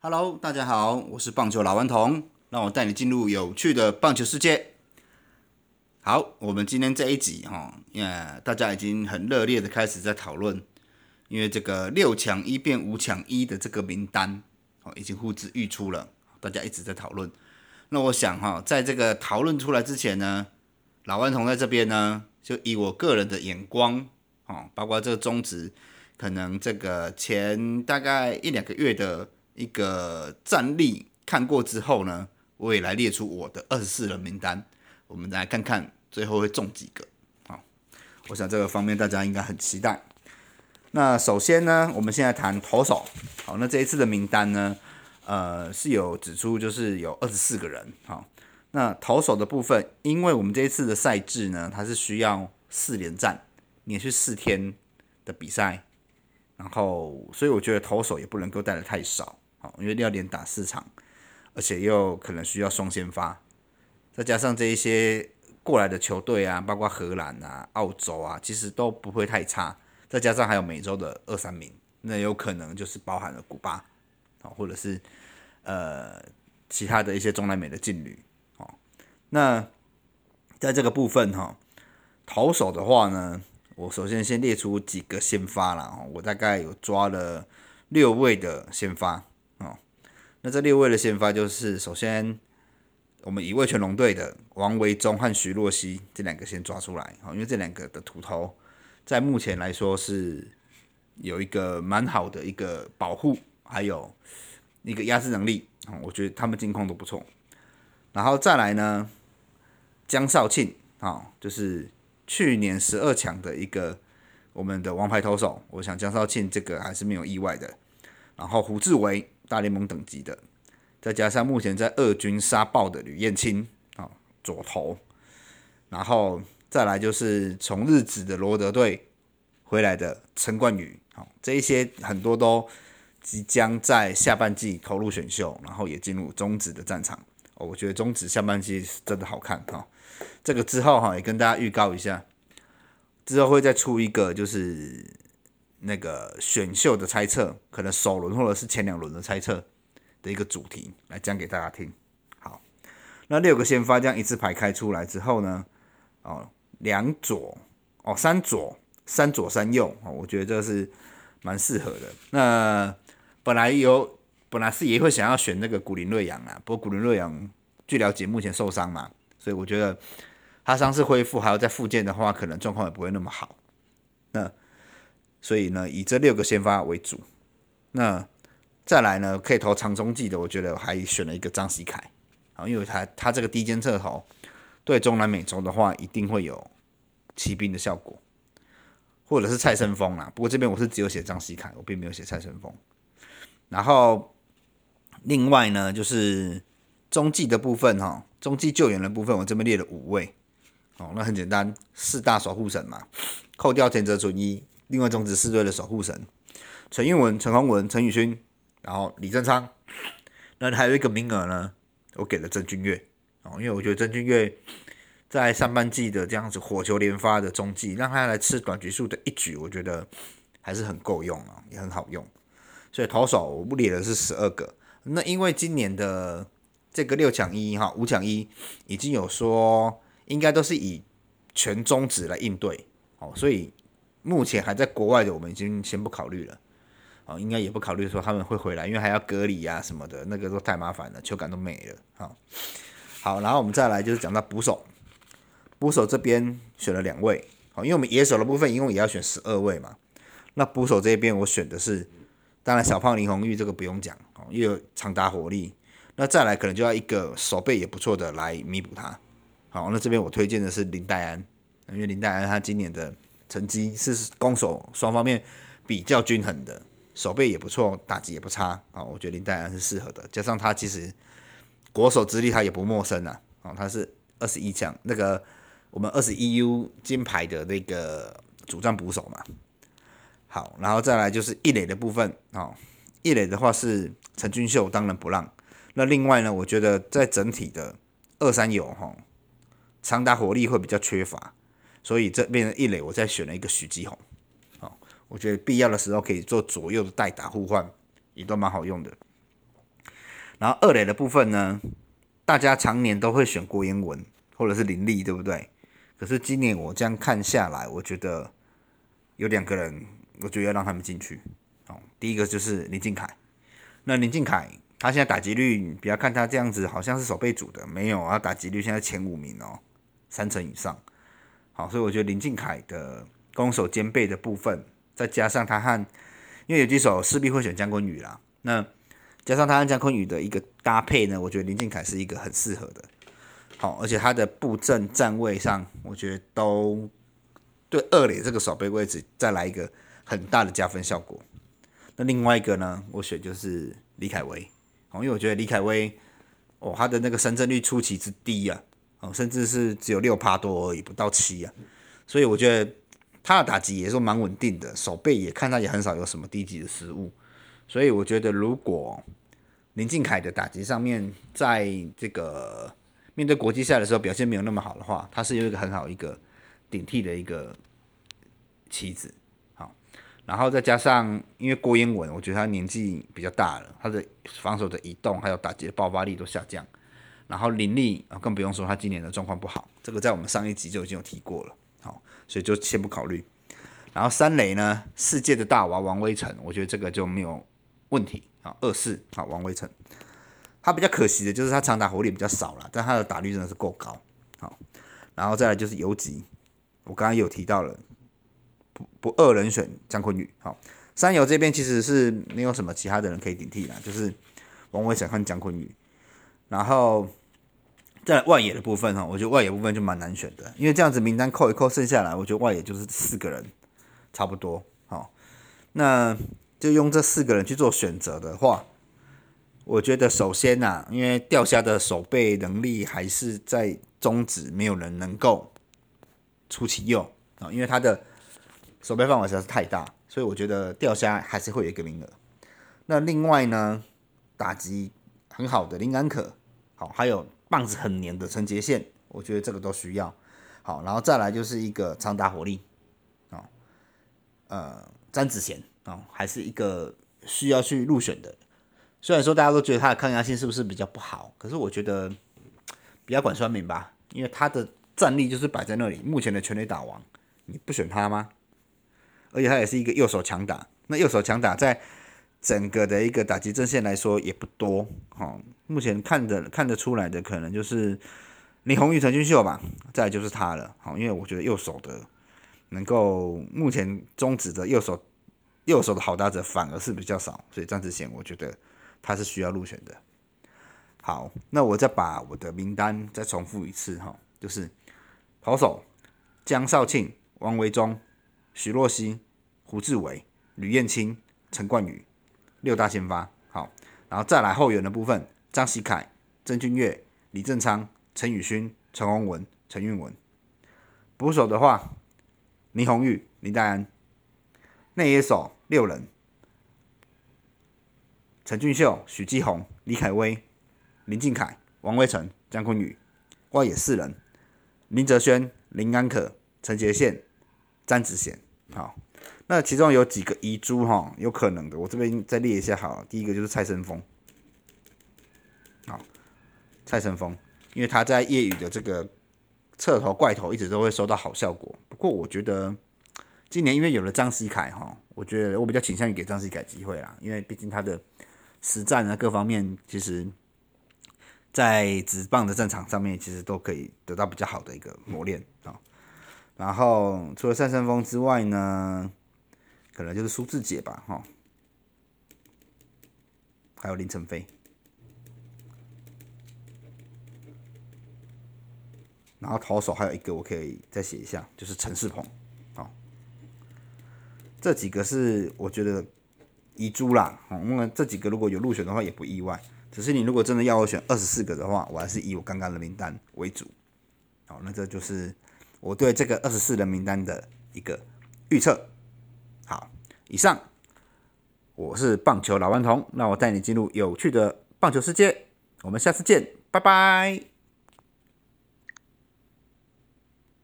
Hello，大家好，我是棒球老顽童，让我带你进入有趣的棒球世界。好，我们今天这一集哈，呃，大家已经很热烈的开始在讨论，因为这个六强一变五强一的这个名单哦，已经呼之欲出了，大家一直在讨论。那我想哈，在这个讨论出来之前呢，老顽童在这边呢，就以我个人的眼光哦，包括这个中职，可能这个前大概一两个月的一个战力看过之后呢，我也来列出我的二十四人名单，我们来看看。最后会中几个？好，我想这个方面大家应该很期待。那首先呢，我们现在谈投手。好，那这一次的名单呢，呃，是有指出就是有二十四个人。好，那投手的部分，因为我们这一次的赛制呢，它是需要四连战，连续四天的比赛，然后所以我觉得投手也不能够带的太少。因为要连打四场，而且又可能需要双先发，再加上这一些。过来的球队啊，包括荷兰啊、澳洲啊，其实都不会太差。再加上还有美洲的二三名，那有可能就是包含了古巴啊，或者是呃其他的一些中南美的劲旅哦。那在这个部分哈，投手的话呢，我首先先列出几个先发了哦，我大概有抓了六位的先发。那这六位的先发就是首先。我们以味全龙队的王维忠和徐若曦这两个先抓出来，好，因为这两个的土头在目前来说是有一个蛮好的一个保护，还有一个压制能力，啊，我觉得他们近况都不错。然后再来呢，江少庆，啊，就是去年十二强的一个我们的王牌投手，我想江少庆这个还是没有意外的。然后胡志伟，大联盟等级的。再加上目前在二军杀爆的吕彦青啊，左投，然后再来就是从日子的罗德队回来的陈冠宇，好，这一些很多都即将在下半季投入选秀，然后也进入中职的战场。哦，我觉得中职下半季真的好看哈。这个之后哈，也跟大家预告一下，之后会再出一个就是那个选秀的猜测，可能首轮或者是前两轮的猜测。的一个主题来讲给大家听。好，那六个先发这样一字排开出来之后呢，哦，两左哦，三左，三左三右哦，我觉得这是蛮适合的。那本来有本来是也会想要选那个古林瑞阳啊，不过古林瑞阳据了解目前受伤嘛，所以我觉得他伤势恢复还要再复健的话，可能状况也不会那么好。那所以呢，以这六个先发为主。那再来呢，可以投长中继的，我觉得还选了一个张喜凯，啊，因为他他这个低肩侧投对中南美洲的话，一定会有骑兵的效果，或者是蔡生峰啦。不过这边我是只有写张喜凯，我并没有写蔡生峰。然后另外呢，就是中继的部分哈，中继救援的部分，我这边列了五位，哦，那很简单，四大守护神嘛，扣掉田泽纯一，另外中职四队的守护神，陈运文、陈宏文、陈宇勋。然后李正昌，那还有一个名额呢，我给了郑俊岳哦，因为我觉得郑俊岳在上半季的这样子火球连发的中继，让他来吃短局数的一局，我觉得还是很够用啊，也很好用。所以投手我不列的是十二个，那因为今年的这个六抢一哈五抢一已经有说应该都是以全中指来应对哦，所以目前还在国外的我们已经先不考虑了。哦，应该也不考虑说他们会回来，因为还要隔离呀什么的，那个都太麻烦了，球感都没了。好，好，然后我们再来就是讲到捕手，捕手这边选了两位，好，因为我们野手的部分一共也要选十二位嘛。那捕手这边我选的是，当然小胖林红玉这个不用讲，哦，又有长达火力。那再来可能就要一个手背也不错的来弥补他。好，那这边我推荐的是林黛安，因为林黛安他今年的成绩是攻守双方面比较均衡的。手背也不错，打击也不差啊，我觉得林黛安是适合的。加上他其实国手之力他也不陌生啊，哦，他是二十一强那个我们二十一 U 金牌的那个主战捕手嘛。好，然后再来就是一垒的部分哦，一垒的话是陈俊秀，当仁不让。那另外呢，我觉得在整体的二三有哈，长打火力会比较缺乏，所以这边的一垒我再选了一个许继宏。我觉得必要的时候可以做左右的代打互换，也都蛮好用的。然后二垒的部分呢，大家常年都会选郭彦文或者是林立，对不对？可是今年我这样看下来，我觉得有两个人，我觉得要让他们进去。哦，第一个就是林敬凯。那林敬凯他现在打击率，不要看他这样子，好像是守备组的，没有啊，打击率现在前五名哦，三成以上。好，所以我觉得林敬凯的攻守兼备的部分，再加上他和因为有几手势必会选姜昆宇啦，那加上他和姜昆宇的一个搭配呢，我觉得林敬凯是一个很适合的。好，而且他的布阵站位上，我觉得都对二垒这个守备位置再来一个很大的加分效果。那另外一个呢，我选就是李凯威，哦，因为我觉得李凯威哦，他的那个深圳率出奇之低啊，哦，甚至是只有六趴多而已，不到七啊，所以我觉得。他的打击也是蛮稳定的，手背也看他也很少有什么低级的失误，所以我觉得如果林敬凯的打击上面在这个面对国际赛的时候表现没有那么好的话，他是有一个很好一个顶替的一个棋子，好，然后再加上因为郭英文，我觉得他年纪比较大了，他的防守的移动还有打击的爆发力都下降，然后林立啊更不用说他今年的状况不好，这个在我们上一集就已经有提过了。好，所以就先不考虑。然后三垒呢，世界的大娃王威成，我觉得这个就没有问题。啊，二四啊，王威成，他比较可惜的就是他长打火力比较少了，但他的打率真的是够高。好，然后再来就是游击，我刚刚有提到了，不不二人选江坤宇。好，三游这边其实是没有什么其他的人可以顶替啦，就是王威成和江坤宇。然后。在外野的部分哈，我觉得外野部分就蛮难选的，因为这样子名单扣一扣，剩下来我觉得外野就是四个人，差不多。好，那就用这四个人去做选择的话，我觉得首先呐，因为钓虾的守备能力还是在中指，没有人能够出其右啊，因为他的守备范围实在是太大，所以我觉得钓虾还是会有一个名额。那另外呢，打击很好的林安可，好，还有。棒子很黏的陈杰线，我觉得这个都需要。好，然后再来就是一个长打火力，哦，呃，詹子贤哦，还是一个需要去入选的。虽然说大家都觉得他的抗压性是不是比较不好，可是我觉得比较管酸民吧，因为他的战力就是摆在那里，目前的全垒打王，你不选他吗？而且他也是一个右手强打，那右手强打在。整个的一个打击阵线来说也不多，哈，目前看的看得出来的可能就是李红玉、陈俊秀吧，再就是他了，好，因为我觉得右手的能够目前中指的右手右手的好打者反而是比较少，所以张志贤我觉得他是需要入选的。好，那我再把我的名单再重复一次哈，就是投手江少庆、王维忠、徐若曦、胡志伟、吕燕青、陈冠宇。六大先发好，然后再来后援的部分：张喜凯、曾俊岳、李正昌、陈宇勋、陈宏文、陈运文。捕手的话，林红玉、林黛安。内野手六人：陈俊秀、许继宏、李凯威、林敬凯、王威成、江坤宇。外野四人：林哲轩、林安可、陈杰宪、詹子贤。好。那其中有几个遗珠哈，有可能的，我这边再列一下好。第一个就是蔡生峰，好，蔡生峰，因为他在业余的这个侧头怪头一直都会收到好效果。不过我觉得今年因为有了张西凯哈，我觉得我比较倾向于给张西凯机会啦，因为毕竟他的实战啊各方面，其实在直棒的战场上面，其实都可以得到比较好的一个磨练啊。然后除了蔡生峰之外呢？可能就是苏志杰吧，哈，还有林晨飞，然后投手还有一个我可以再写一下，就是陈世鹏，好，这几个是我觉得遗珠啦，哦，因为这几个如果有入选的话也不意外，只是你如果真的要我选二十四个的话，我还是以我刚刚的名单为主，好，那这就是我对这个二十四人名单的一个预测。好，以上我是棒球老顽童，那我带你进入有趣的棒球世界，我们下次见，拜拜。